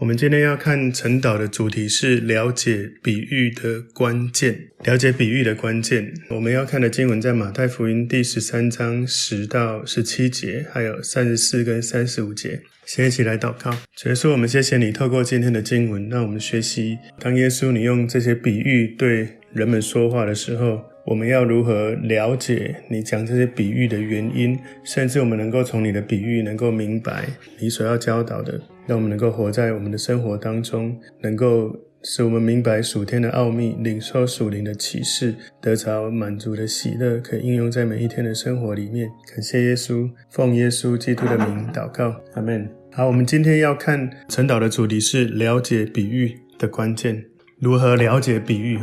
我们今天要看晨祷的主题是了解比喻的关键。了解比喻的关键，我们要看的经文在马太福音第十三章十到十七节，还有三十四跟三十五节。先一起来祷告。主耶稣，我们谢谢你透过今天的经文，让我们学习当耶稣你用这些比喻对人们说话的时候，我们要如何了解你讲这些比喻的原因，甚至我们能够从你的比喻能够明白你所要教导的。让我们能够活在我们的生活当中，能够使我们明白属天的奥秘，领受属灵的启示，得着满足的喜乐，可以应用在每一天的生活里面。感谢耶稣，奉耶稣基督的名祷告，阿门。好，我们今天要看晨祷的主题是了解比喻的关键，如何了解比喻？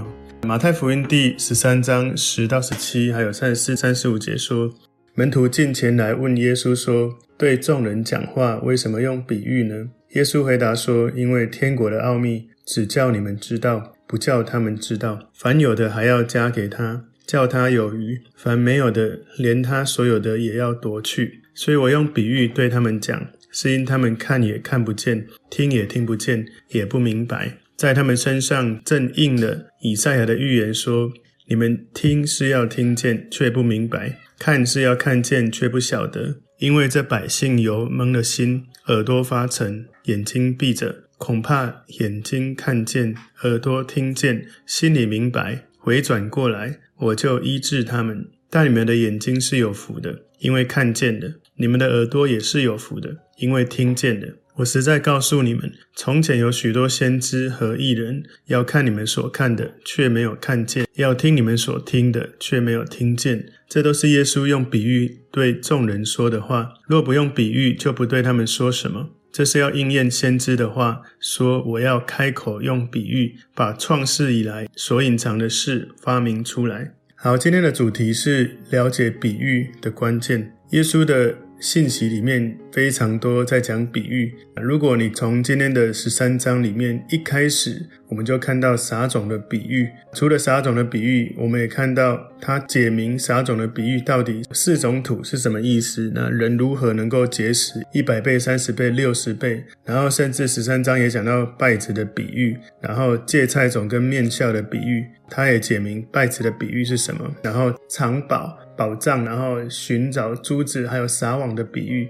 马太福音第十三章十到十七，还有三十四、三十五节说。门徒进前来问耶稣说：“对众人讲话，为什么用比喻呢？”耶稣回答说：“因为天国的奥秘只叫你们知道，不叫他们知道。凡有的还要加给他，叫他有余；凡没有的，连他所有的也要夺去。所以我用比喻对他们讲，是因他们看也看不见，听也听不见，也不明白。在他们身上正应了以赛亚的预言说：你们听是要听见，却不明白。”看是要看见，却不晓得，因为这百姓有蒙了心，耳朵发沉，眼睛闭着，恐怕眼睛看见，耳朵听见，心里明白，回转过来，我就医治他们。但你们的眼睛是有福的，因为看见的；你们的耳朵也是有福的，因为听见的。我实在告诉你们，从前有许多先知和异人，要看你们所看的，却没有看见；要听你们所听的，却没有听见。这都是耶稣用比喻对众人说的话。若不用比喻，就不对他们说什么。这是要应验先知的话，说我要开口用比喻，把创世以来所隐藏的事发明出来。好，今天的主题是了解比喻的关键。耶稣的信息里面非常多在讲比喻。如果你从今天的十三章里面一开始，我们就看到撒种的比喻。除了撒种的比喻，我们也看到他解明撒种的比喻到底四种土是什么意思。那人如何能够结实一百倍、三十倍、六十倍？然后甚至十三章也讲到稗子的比喻，然后芥菜种跟面酵的比喻，他也解明稗子的比喻是什么。然后藏宝。宝藏，然后寻找珠子，还有撒网的比喻，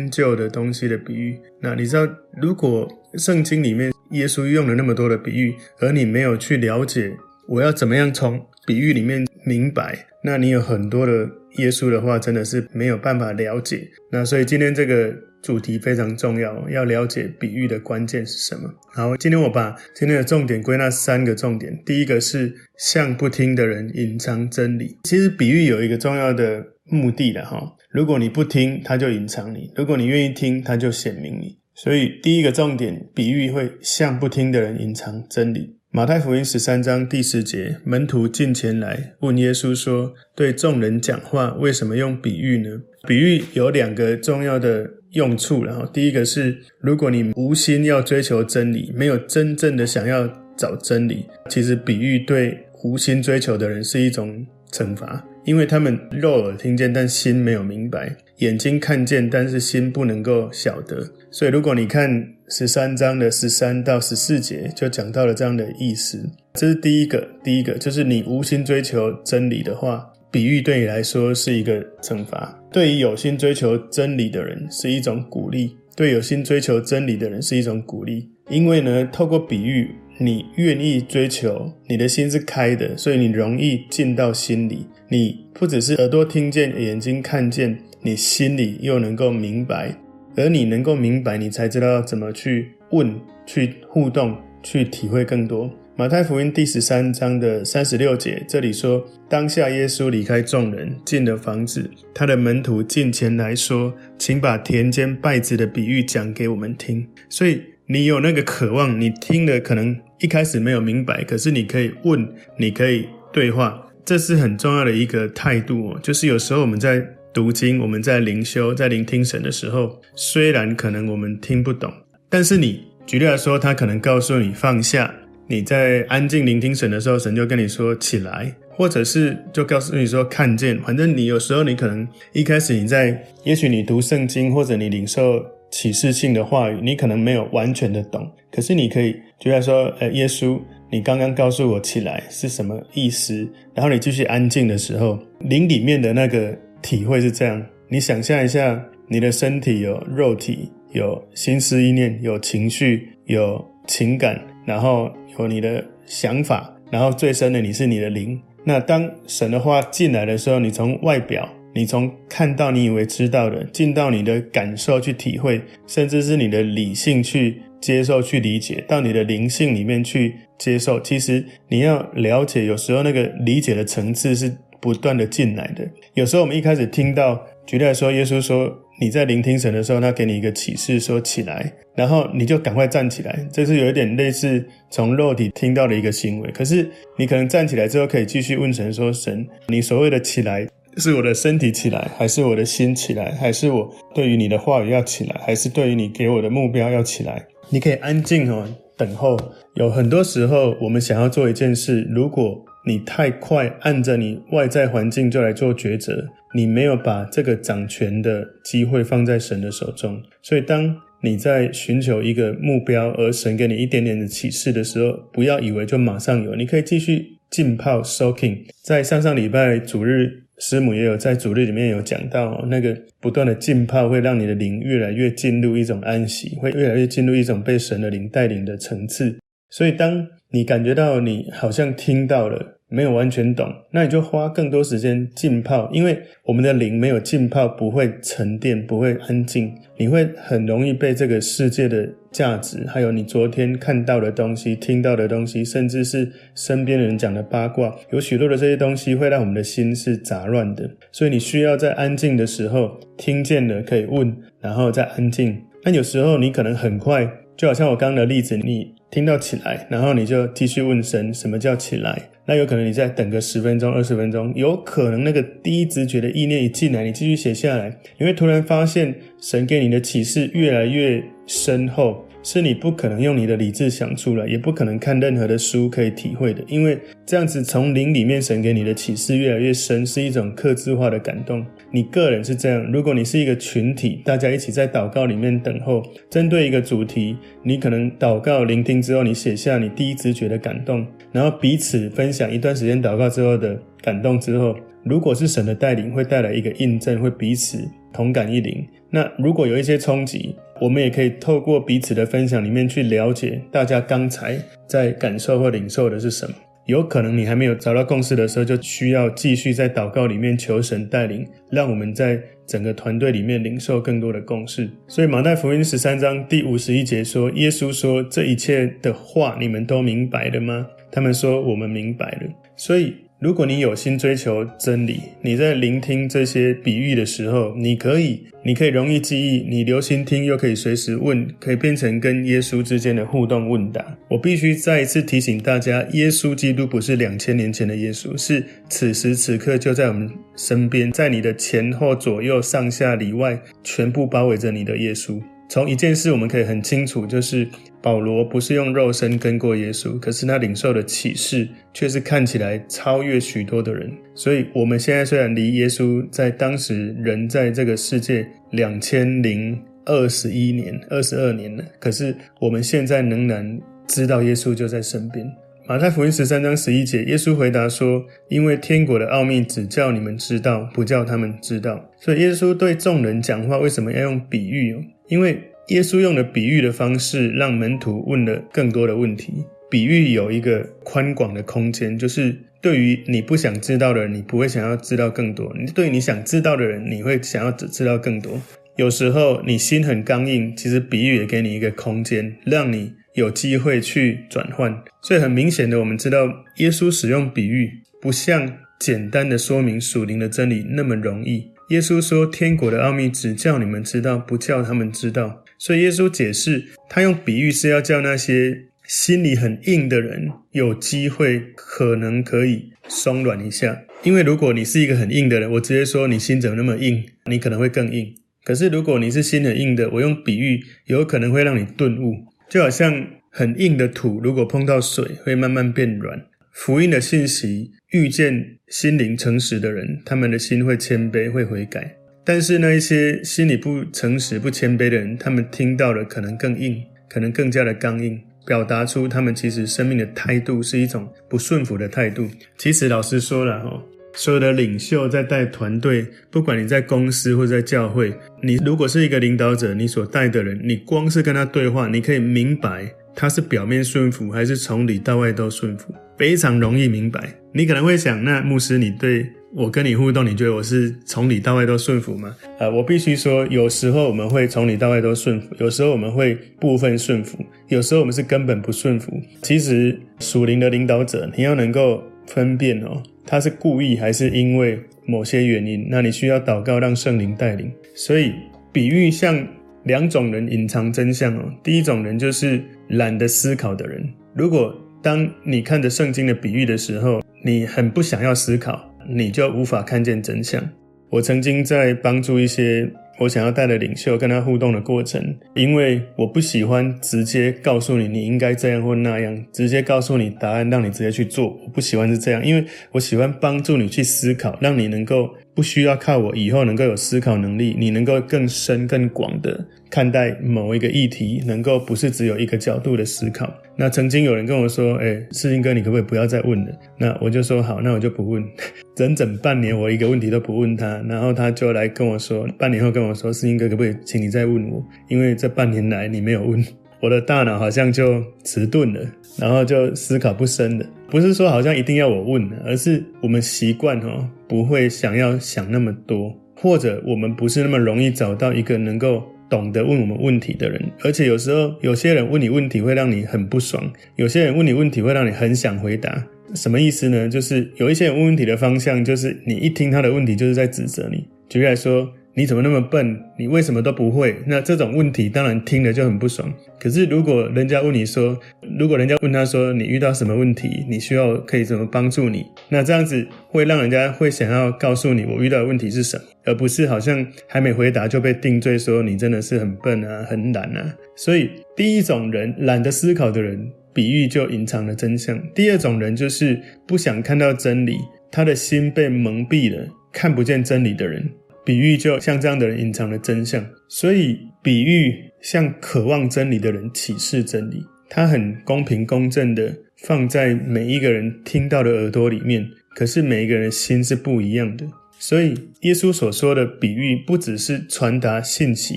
新旧的东西的比喻。那你知道，如果圣经里面耶稣用了那么多的比喻，而你没有去了解，我要怎么样从比喻里面明白？那你有很多的耶稣的话，真的是没有办法了解。那所以今天这个。主题非常重要，要了解比喻的关键是什么。好，今天我把今天的重点归纳三个重点。第一个是向不听的人隐藏真理。其实比喻有一个重要的目的的哈，如果你不听，他就隐藏你；如果你愿意听，他就显明你。所以第一个重点，比喻会向不听的人隐藏真理。马太福音十三章第十节，门徒进前来问耶稣说：“对众人讲话，为什么用比喻呢？”比喻有两个重要的。用处，然后第一个是，如果你无心要追求真理，没有真正的想要找真理，其实比喻对无心追求的人是一种惩罚，因为他们肉耳听见，但心没有明白；眼睛看见，但是心不能够晓得。所以，如果你看十三章的十三到十四节，就讲到了这样的意思。这是第一个，第一个就是你无心追求真理的话。比喻对你来说是一个惩罚，对于有心追求真理的人是一种鼓励。对有心追求真理的人是一种鼓励，因为呢，透过比喻，你愿意追求，你的心是开的，所以你容易进到心里。你不只是耳朵听见，眼睛看见，你心里又能够明白。而你能够明白，你才知道怎么去问、去互动、去体会更多。马太福音第十三章的三十六节，这里说：当下耶稣离开众人，进了房子，他的门徒进前来说：“请把田间稗子的比喻讲给我们听。”所以你有那个渴望，你听了可能一开始没有明白，可是你可以问，你可以对话，这是很重要的一个态度哦。就是有时候我们在读经，我们在灵修，在聆听神的时候，虽然可能我们听不懂，但是你举例来说，他可能告诉你放下。你在安静聆听神的时候，神就跟你说起来，或者是就告诉你说看见。反正你有时候你可能一开始你在，也许你读圣经或者你领受启示性的话语，你可能没有完全的懂，可是你可以觉得说，呃，耶稣，你刚刚告诉我起来是什么意思？然后你继续安静的时候，灵里面的那个体会是这样。你想象一下，你的身体有肉体，有心思意念，有情绪，有情感，然后有你的想法，然后最深的你是你的灵。那当神的话进来的时候，你从外表。你从看到你以为知道的，进到你的感受去体会，甚至是你的理性去接受、去理解，到你的灵性里面去接受。其实你要了解，有时候那个理解的层次是不断的进来的。有时候我们一开始听到，举例来说，耶稣说你在聆听神的时候，他给你一个启示，说起来，然后你就赶快站起来。这是有一点类似从肉体听到的一个行为。可是你可能站起来之后，可以继续问神说：“神，你所谓的起来。”是我的身体起来，还是我的心起来，还是我对于你的话语要起来，还是对于你给我的目标要起来？你可以安静哦，等候。有很多时候，我们想要做一件事，如果你太快按着你外在环境就来做抉择，你没有把这个掌权的机会放在神的手中。所以，当你在寻求一个目标，而神给你一点点的启示的时候，不要以为就马上有，你可以继续浸泡 soaking。在上上礼拜主日。师母也有在主日里面有讲到，那个不断的浸泡会让你的灵越来越进入一种安息，会越来越进入一种被神的灵带领的层次。所以，当你感觉到你好像听到了，没有完全懂，那你就花更多时间浸泡，因为我们的灵没有浸泡，不会沉淀，不会安静，你会很容易被这个世界的价值，还有你昨天看到的东西、听到的东西，甚至是身边人讲的八卦，有许多的这些东西会让我们的心是杂乱的。所以你需要在安静的时候听见了可以问，然后再安静。那有时候你可能很快，就好像我刚刚的例子，你听到起来，然后你就继续问神，什么叫起来？那有可能你再等个十分钟、二十分钟，有可能那个第一直觉的意念一进来，你继续写下来，你会突然发现神给你的启示越来越深厚。是你不可能用你的理智想出来，也不可能看任何的书可以体会的，因为这样子从灵里面神给你的启示越来越深，是一种克制化的感动。你个人是这样，如果你是一个群体，大家一起在祷告里面等候，针对一个主题，你可能祷告聆听之后，你写下你第一直觉的感动，然后彼此分享一段时间祷告之后的感动之后，如果是神的带领，会带来一个印证，会彼此同感一灵。那如果有一些冲击，我们也可以透过彼此的分享里面去了解大家刚才在感受或领受的是什么。有可能你还没有找到共识的时候，就需要继续在祷告里面求神带领，让我们在整个团队里面领受更多的共识。所以马太福音十三章第五十一节说：“耶稣说，这一切的话你们都明白了吗？”他们说：“我们明白了。”所以。如果你有心追求真理，你在聆听这些比喻的时候，你可以，你可以容易记忆，你留心听，又可以随时问，可以变成跟耶稣之间的互动问答。我必须再一次提醒大家，耶稣基督不是两千年前的耶稣，是此时此刻就在我们身边，在你的前后左右上下里外，全部包围着你的耶稣。从一件事我们可以很清楚，就是保罗不是用肉身跟过耶稣，可是他领受的启示却是看起来超越许多的人。所以，我们现在虽然离耶稣在当时人在这个世界两千零二十一年、二十二年了，可是我们现在仍然知道耶稣就在身边。马太福音十三章十一节，耶稣回答说：“因为天国的奥秘只叫你们知道，不叫他们知道。”所以，耶稣对众人讲话为什么要用比喻？因为耶稣用的比喻的方式，让门徒问了更多的问题。比喻有一个宽广的空间，就是对于你不想知道的人，你不会想要知道更多；你对你想知道的人，你会想要只知道更多。有时候你心很刚硬，其实比喻也给你一个空间，让你有机会去转换。所以很明显的，我们知道耶稣使用比喻，不像简单的说明属灵的真理那么容易。耶稣说：“天国的奥秘只叫你们知道，不叫他们知道。”所以耶稣解释，他用比喻是要叫那些心里很硬的人有机会，可能可以松软一下。因为如果你是一个很硬的人，我直接说你心怎么那么硬，你可能会更硬。可是如果你是心很硬的，我用比喻，有可能会让你顿悟。就好像很硬的土，如果碰到水，会慢慢变软。福音的信息遇见心灵诚实的人，他们的心会谦卑，会悔改。但是那一些心里不诚实、不谦卑的人，他们听到的可能更硬，可能更加的刚硬，表达出他们其实生命的态度是一种不顺服的态度。其实老实说了哈，所有的领袖在带团队，不管你在公司或者在教会，你如果是一个领导者，你所带的人，你光是跟他对话，你可以明白他是表面顺服还是从里到外都顺服，非常容易明白。你可能会想，那牧师，你对我跟你互动，你觉得我是从里到外都顺服吗？呃，我必须说，有时候我们会从里到外都顺服，有时候我们会部分顺服，有时候我们是根本不顺服。其实属灵的领导者，你要能够分辨哦，他是故意还是因为某些原因，那你需要祷告让圣灵带领。所以比喻像两种人隐藏真相哦，第一种人就是懒得思考的人。如果当你看着圣经的比喻的时候，你很不想要思考。你就无法看见真相。我曾经在帮助一些我想要带的领袖跟他互动的过程，因为我不喜欢直接告诉你你应该这样或那样，直接告诉你答案让你直接去做。我不喜欢是这样，因为我喜欢帮助你去思考，让你能够不需要靠我，以后能够有思考能力，你能够更深更广的看待某一个议题，能够不是只有一个角度的思考。那曾经有人跟我说：“哎，世金哥，你可不可以不要再问了？”那我就说：“好，那我就不问。” 整整半年，我一个问题都不问他，然后他就来跟我说：“半年后跟我说，世金哥，可不可以请你再问我？因为这半年来你没有问。” 我的大脑好像就迟钝了，然后就思考不深了。不是说好像一定要我问，而是我们习惯哦，不会想要想那么多，或者我们不是那么容易找到一个能够。懂得问我们问题的人，而且有时候有些人问你问题会让你很不爽，有些人问你问题会让你很想回答。什么意思呢？就是有一些人问问题的方向，就是你一听他的问题就是在指责你。举例来说。你怎么那么笨？你为什么都不会？那这种问题当然听了就很不爽。可是如果人家问你说，如果人家问他说，你遇到什么问题，你需要可以怎么帮助你？那这样子会让人家会想要告诉你我遇到的问题是什么，而不是好像还没回答就被定罪说你真的是很笨啊、很懒啊。所以第一种人懒得思考的人，比喻就隐藏了真相。第二种人就是不想看到真理，他的心被蒙蔽了，看不见真理的人。比喻就像这样的人隐藏了真相，所以比喻向渴望真理的人启示真理。他很公平公正的放在每一个人听到的耳朵里面，可是每一个人心是不一样的。所以耶稣所说的比喻不只是传达信息，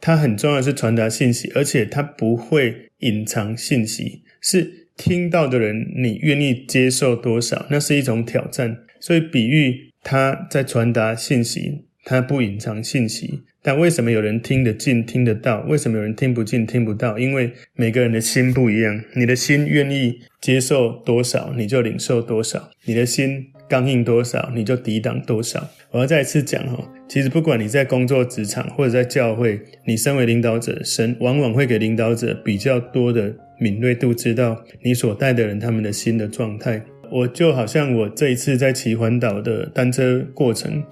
它很重要的是传达信息，而且它不会隐藏信息。是听到的人，你愿意接受多少，那是一种挑战。所以比喻它在传达信息。他不隐藏信息，但为什么有人听得进、听得到？为什么有人听不进、听不到？因为每个人的心不一样。你的心愿意接受多少，你就领受多少；你的心刚硬多少，你就抵挡多少。我要再一次讲哦，其实不管你在工作职场或者在教会，你身为领导者，神往往会给领导者比较多的敏锐度，知道你所带的人他们的心的状态。我就好像我这一次在骑环岛的单车过程，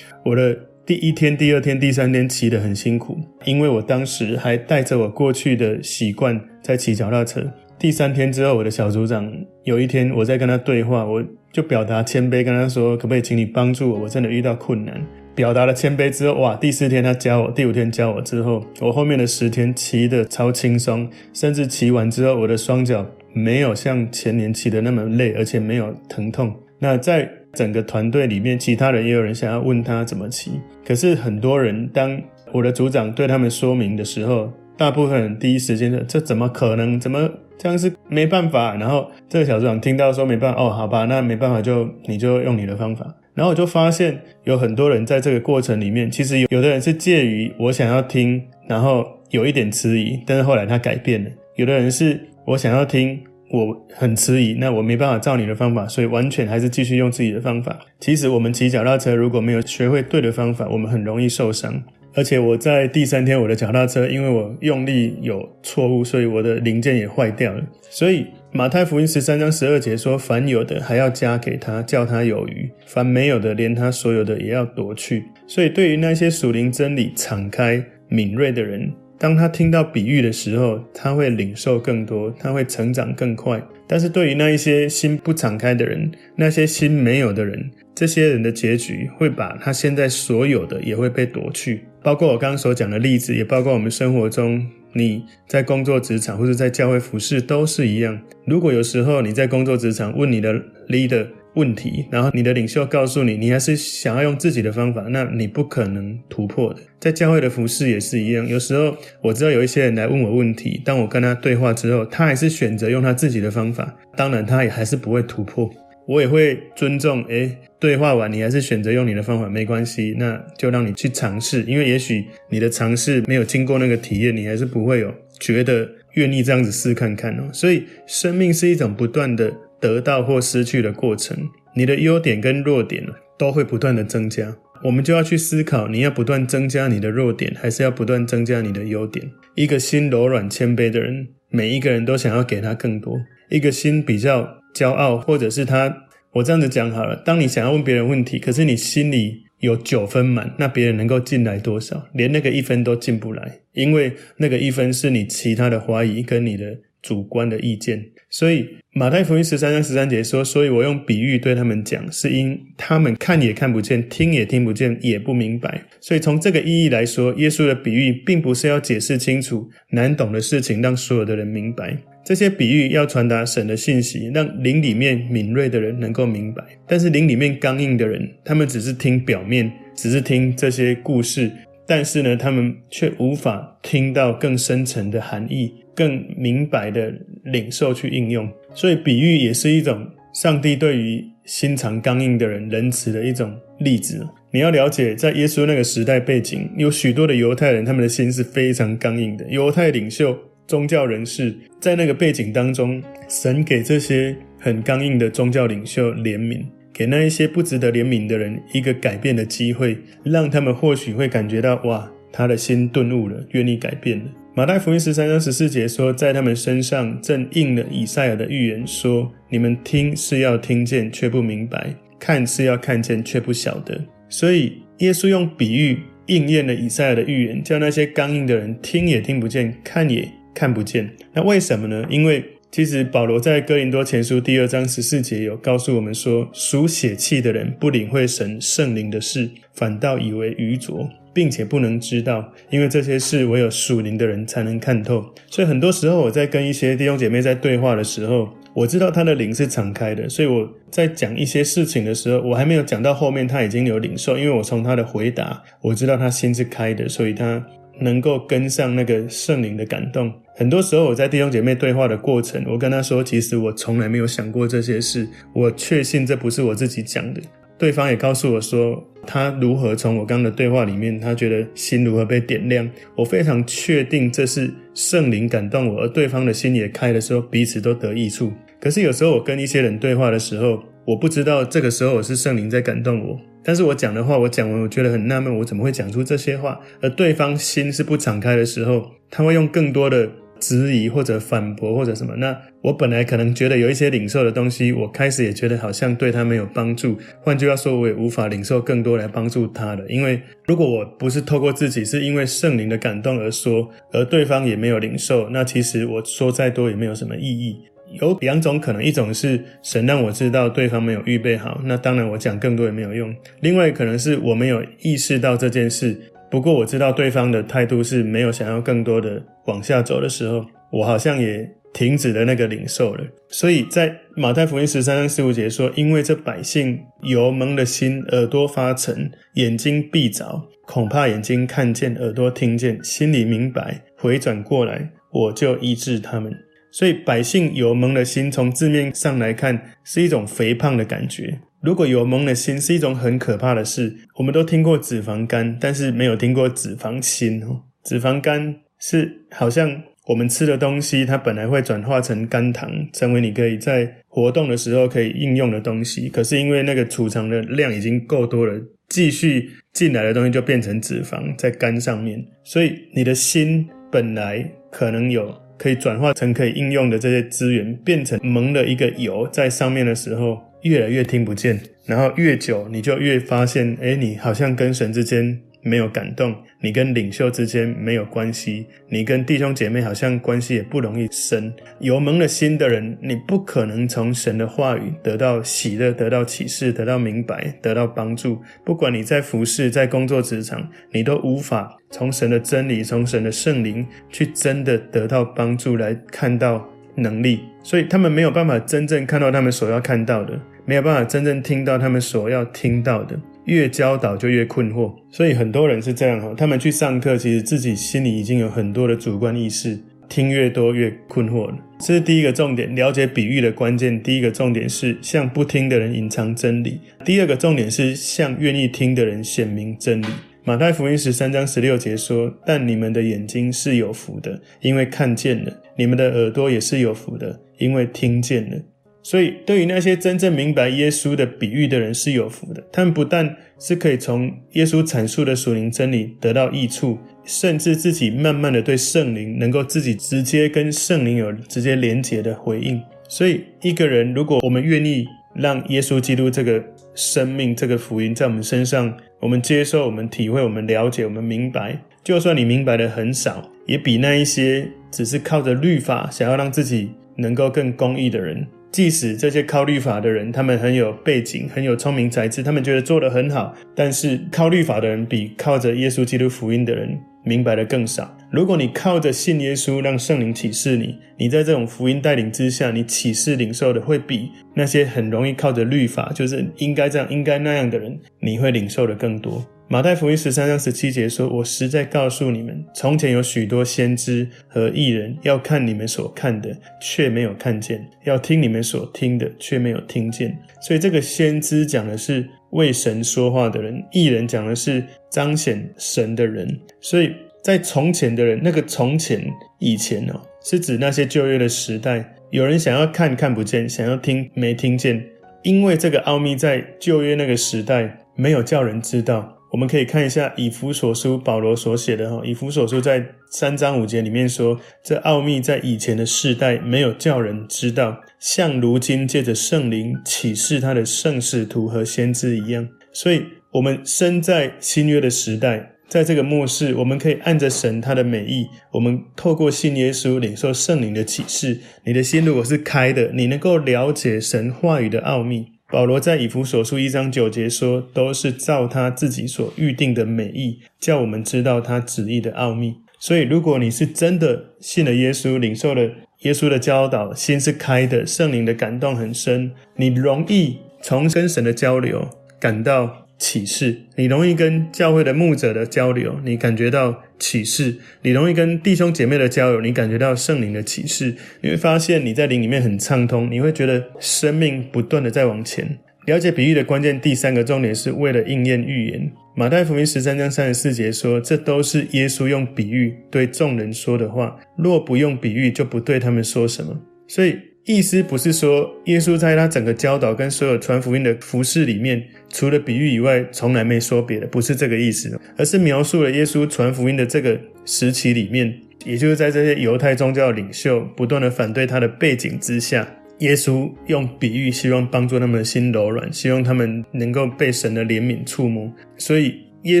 我的。第一天、第二天、第三天骑得很辛苦，因为我当时还带着我过去的习惯在骑脚踏车。第三天之后，我的小组长有一天我在跟他对话，我就表达谦卑跟他说：“可不可以请你帮助我？我真的遇到困难。”表达了谦卑之后，哇！第四天他教我，第五天教我之后，我后面的十天骑得超轻松，甚至骑完之后，我的双脚没有像前年骑得那么累，而且没有疼痛。那在整个团队里面，其他人也有人想要问他怎么骑，可是很多人当我的组长对他们说明的时候，大部分人第一时间说：“这怎么可能？怎么这样是没办法？”然后这个小组长听到说没办法，哦，好吧，那没办法就你就用你的方法。然后我就发现有很多人在这个过程里面，其实有有的人是介于我想要听，然后有一点迟疑，但是后来他改变了；有的人是我想要听。我很迟疑，那我没办法照你的方法，所以完全还是继续用自己的方法。其实我们骑脚踏车如果没有学会对的方法，我们很容易受伤。而且我在第三天，我的脚踏车因为我用力有错误，所以我的零件也坏掉了。所以马太福音十三章十二节说：“凡有的还要加给他，叫他有余；凡没有的，连他所有的也要夺去。”所以对于那些属灵真理敞开敏锐的人，当他听到比喻的时候，他会领受更多，他会成长更快。但是对于那一些心不敞开的人，那些心没有的人，这些人的结局会把他现在所有的也会被夺去，包括我刚刚所讲的例子，也包括我们生活中你在工作职场或者在教会服侍都是一样。如果有时候你在工作职场问你的 leader 问题，然后你的领袖告诉你，你还是想要用自己的方法，那你不可能突破的。在教会的服侍也是一样，有时候我知道有一些人来问我问题，当我跟他对话之后，他还是选择用他自己的方法，当然他也还是不会突破。我也会尊重，诶，对话完你还是选择用你的方法，没关系，那就让你去尝试，因为也许你的尝试没有经过那个体验，你还是不会有觉得愿意这样子试看看哦。所以生命是一种不断的得到或失去的过程，你的优点跟弱点都会不断的增加，我们就要去思考，你要不断增加你的弱点，还是要不断增加你的优点？一个心柔软谦卑的人，每一个人都想要给他更多；一个心比较。骄傲，或者是他，我这样子讲好了。当你想要问别人问题，可是你心里有九分满，那别人能够进来多少？连那个一分都进不来，因为那个一分是你其他的怀疑跟你的主观的意见。所以马太福音十三章十三节说：“所以我用比喻对他们讲，是因他们看也看不见，听也听不见，也不明白。”所以从这个意义来说，耶稣的比喻并不是要解释清楚难懂的事情，让所有的人明白。这些比喻要传达神的信息，让灵里面敏锐的人能够明白。但是灵里面刚硬的人，他们只是听表面，只是听这些故事，但是呢，他们却无法听到更深层的含义，更明白的领受去应用。所以比喻也是一种上帝对于心肠刚硬的人仁慈的一种例子。你要了解，在耶稣那个时代背景，有许多的犹太人，他们的心是非常刚硬的。犹太领袖。宗教人士在那个背景当中，神给这些很刚硬的宗教领袖怜悯，给那一些不值得怜悯的人一个改变的机会，让他们或许会感觉到哇，他的心顿悟了，愿意改变了。马太福音十三章十四节说，在他们身上正应了以赛亚的预言，说：你们听是要听见，却不明白；看是要看见，却不晓得。所以耶稣用比喻应验了以赛亚的预言，叫那些刚硬的人听也听不见，看也。看不见，那为什么呢？因为其实保罗在哥林多前书第二章十四节有告诉我们说，属血气的人不领会神圣灵的事，反倒以为愚拙，并且不能知道，因为这些事唯有属灵的人才能看透。所以很多时候我在跟一些弟兄姐妹在对话的时候，我知道他的灵是敞开的，所以我在讲一些事情的时候，我还没有讲到后面，他已经有领受，因为我从他的回答，我知道他心是开的，所以他。能够跟上那个圣灵的感动，很多时候我在弟兄姐妹对话的过程，我跟他说，其实我从来没有想过这些事，我确信这不是我自己讲的。对方也告诉我说，他如何从我刚刚的对话里面，他觉得心如何被点亮。我非常确定这是圣灵感动我，而对方的心也开的时候，彼此都得益处。可是有时候我跟一些人对话的时候，我不知道这个时候我是圣灵在感动我。但是我讲的话，我讲完，我觉得很纳闷，我怎么会讲出这些话？而对方心是不敞开的时候，他会用更多的质疑或者反驳或者什么。那我本来可能觉得有一些领受的东西，我开始也觉得好像对他没有帮助。换句话说，我也无法领受更多来帮助他的。因为如果我不是透过自己，是因为圣灵的感动而说，而对方也没有领受，那其实我说再多也没有什么意义。有两种可能，一种是神让我知道对方没有预备好，那当然我讲更多也没有用。另外可能是我没有意识到这件事，不过我知道对方的态度是没有想要更多的往下走的时候，我好像也停止了那个领受了。所以在马太福音十三章十五节说：“因为这百姓油蒙了心，耳朵发沉，眼睛闭着，恐怕眼睛看见，耳朵听见，心里明白，回转过来，我就医治他们。”所以百姓油蒙了心，从字面上来看是一种肥胖的感觉。如果油蒙了心是一种很可怕的事，我们都听过脂肪肝，但是没有听过脂肪心哦。脂肪肝是好像我们吃的东西，它本来会转化成肝糖，成为你可以在活动的时候可以应用的东西。可是因为那个储藏的量已经够多了，继续进来的东西就变成脂肪在肝上面。所以你的心本来可能有。可以转化成可以应用的这些资源，变成蒙了一个油在上面的时候，越来越听不见，然后越久你就越发现，诶，你好像跟神之间没有感动，你跟领袖之间没有关系，你跟弟兄姐妹好像关系也不容易深。有蒙了心的人，你不可能从神的话语得到喜乐、得到启示、得到明白、得到帮助。不管你在服侍、在工作职场，你都无法从神的真理、从神的圣灵去真的得到帮助，来看到能力。所以他们没有办法真正看到他们所要看到的，没有办法真正听到他们所要听到的。越教导就越困惑，所以很多人是这样哈，他们去上课，其实自己心里已经有很多的主观意识，听越多越困惑了。这是第一个重点，了解比喻的关键。第一个重点是向不听的人隐藏真理，第二个重点是向愿意听的人显明真理。马太福音十三章十六节说：“但你们的眼睛是有福的，因为看见了；你们的耳朵也是有福的，因为听见了。”所以，对于那些真正明白耶稣的比喻的人是有福的。他们不但是可以从耶稣阐述的属灵真理得到益处，甚至自己慢慢的对圣灵能够自己直接跟圣灵有直接连结的回应。所以，一个人如果我们愿意让耶稣基督这个生命、这个福音在我们身上，我们接受、我们体会、我们了解、我们明白，就算你明白的很少，也比那一些只是靠着律法想要让自己能够更公义的人。即使这些靠律法的人，他们很有背景，很有聪明才智，他们觉得做得很好，但是靠律法的人比靠着耶稣基督福音的人明白的更少。如果你靠着信耶稣，让圣灵启示你，你在这种福音带领之下，你启示领受的会比那些很容易靠着律法，就是应该这样、应该那样的人，你会领受的更多。马太福音十三章十七节说：“我实在告诉你们，从前有许多先知和义人，要看你们所看的，却没有看见；要听你们所听的，却没有听见。”所以，这个先知讲的是为神说话的人，义人讲的是彰显神的人。所以在从前的人，那个从前以前哦，是指那些旧约的时代，有人想要看看不见，想要听没听见，因为这个奥秘在旧约那个时代没有叫人知道。我们可以看一下以弗所书保罗所写的哈，以弗所书在三章五节里面说，这奥秘在以前的世代没有叫人知道，像如今借着圣灵启示他的圣使徒和先知一样。所以，我们身在新约的时代，在这个末世，我们可以按着神他的美意，我们透过信耶稣领受圣灵的启示。你的心如果是开的，你能够了解神话语的奥秘。保罗在以弗所书一章九节说：“都是照他自己所预定的美意，叫我们知道他旨意的奥秘。”所以，如果你是真的信了耶稣，领受了耶稣的教导，心是开的，圣灵的感动很深，你容易从跟神的交流感到。启示，你容易跟教会的牧者的交流，你感觉到启示；你容易跟弟兄姐妹的交流，你感觉到圣灵的启示。你会发现你在灵里面很畅通，你会觉得生命不断的在往前。了解比喻的关键，第三个重点是为了应验预言。马太福音十三章三十四节说：“这都是耶稣用比喻对众人说的话，若不用比喻，就不对他们说什么。”所以。意思不是说耶稣在他整个教导跟所有传福音的服饰里面，除了比喻以外，从来没说别的，不是这个意思，而是描述了耶稣传福音的这个时期里面，也就是在这些犹太宗教领袖不断的反对他的背景之下，耶稣用比喻希望帮助他们的心柔软，希望他们能够被神的怜悯触摸。所以耶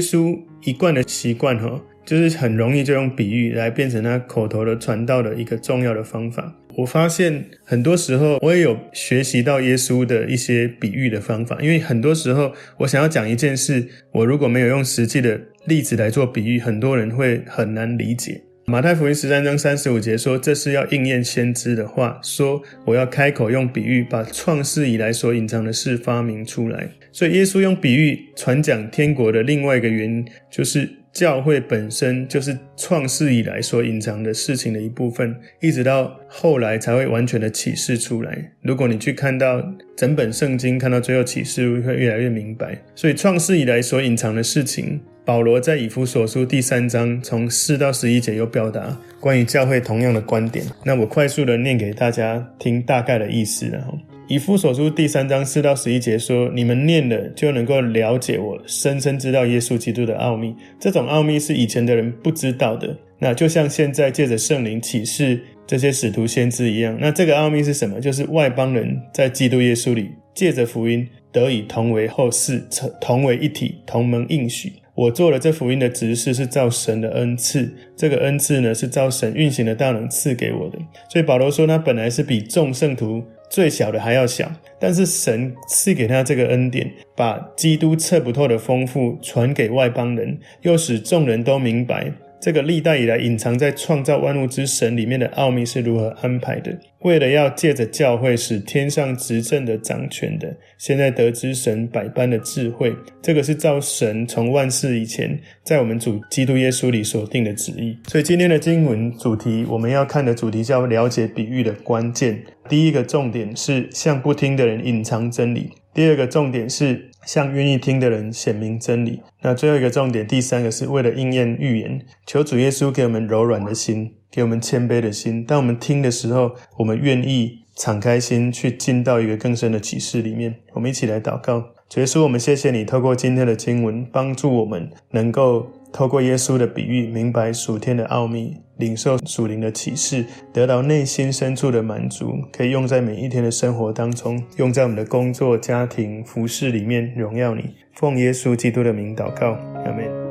稣一贯的习惯哈，就是很容易就用比喻来变成他口头的传道的一个重要的方法。我发现很多时候，我也有学习到耶稣的一些比喻的方法。因为很多时候，我想要讲一件事，我如果没有用实际的例子来做比喻，很多人会很难理解。马太福音十三章三十五节说：“这是要应验先知的话，说我要开口用比喻，把创世以来所隐藏的事发明出来。”所以，耶稣用比喻传讲天国的另外一个原因，就是。教会本身就是创世以来所隐藏的事情的一部分，一直到后来才会完全的启示出来。如果你去看到整本圣经，看到最后启示，会越来越明白。所以创世以来所隐藏的事情，保罗在以弗所书第三章从四到十一节又表达关于教会同样的观点。那我快速的念给大家听大概的意思，然后。以弗所书第三章四到十一节说：“你们念了就能够了解我深深知道耶稣基督的奥秘。这种奥秘是以前的人不知道的。那就像现在借着圣灵启示这些使徒先知一样。那这个奥秘是什么？就是外邦人在基督耶稣里借着福音得以同为后世成，同为一体，同盟应许。我做了这福音的执事是照神的恩赐，这个恩赐呢是照神运行的大能赐给我的。所以保罗说，他本来是比众圣徒最小的还要小，但是神赐给他这个恩典，把基督测不透的丰富传给外邦人，又使众人都明白。这个历代以来隐藏在创造万物之神里面的奥秘是如何安排的？为了要借着教会使天上执政的掌权的，现在得知神百般的智慧，这个是造神从万世以前在我们主基督耶稣里所定的旨意。所以今天的经文主题，我们要看的主题叫了解比喻的关键。第一个重点是向不听的人隐藏真理。第二个重点是向愿意听的人显明真理。那最后一个重点，第三个是为了应验预言，求主耶稣给我们柔软的心，给我们谦卑的心。当我们听的时候，我们愿意敞开心去进到一个更深的启示里面。我们一起来祷告，主耶稣，我们谢谢你透过今天的经文，帮助我们能够。透过耶稣的比喻，明白属天的奥秘，领受属灵的启示，得到内心深处的满足，可以用在每一天的生活当中，用在我们的工作、家庭、服饰里面，荣耀你。奉耶稣基督的名祷告，阿门。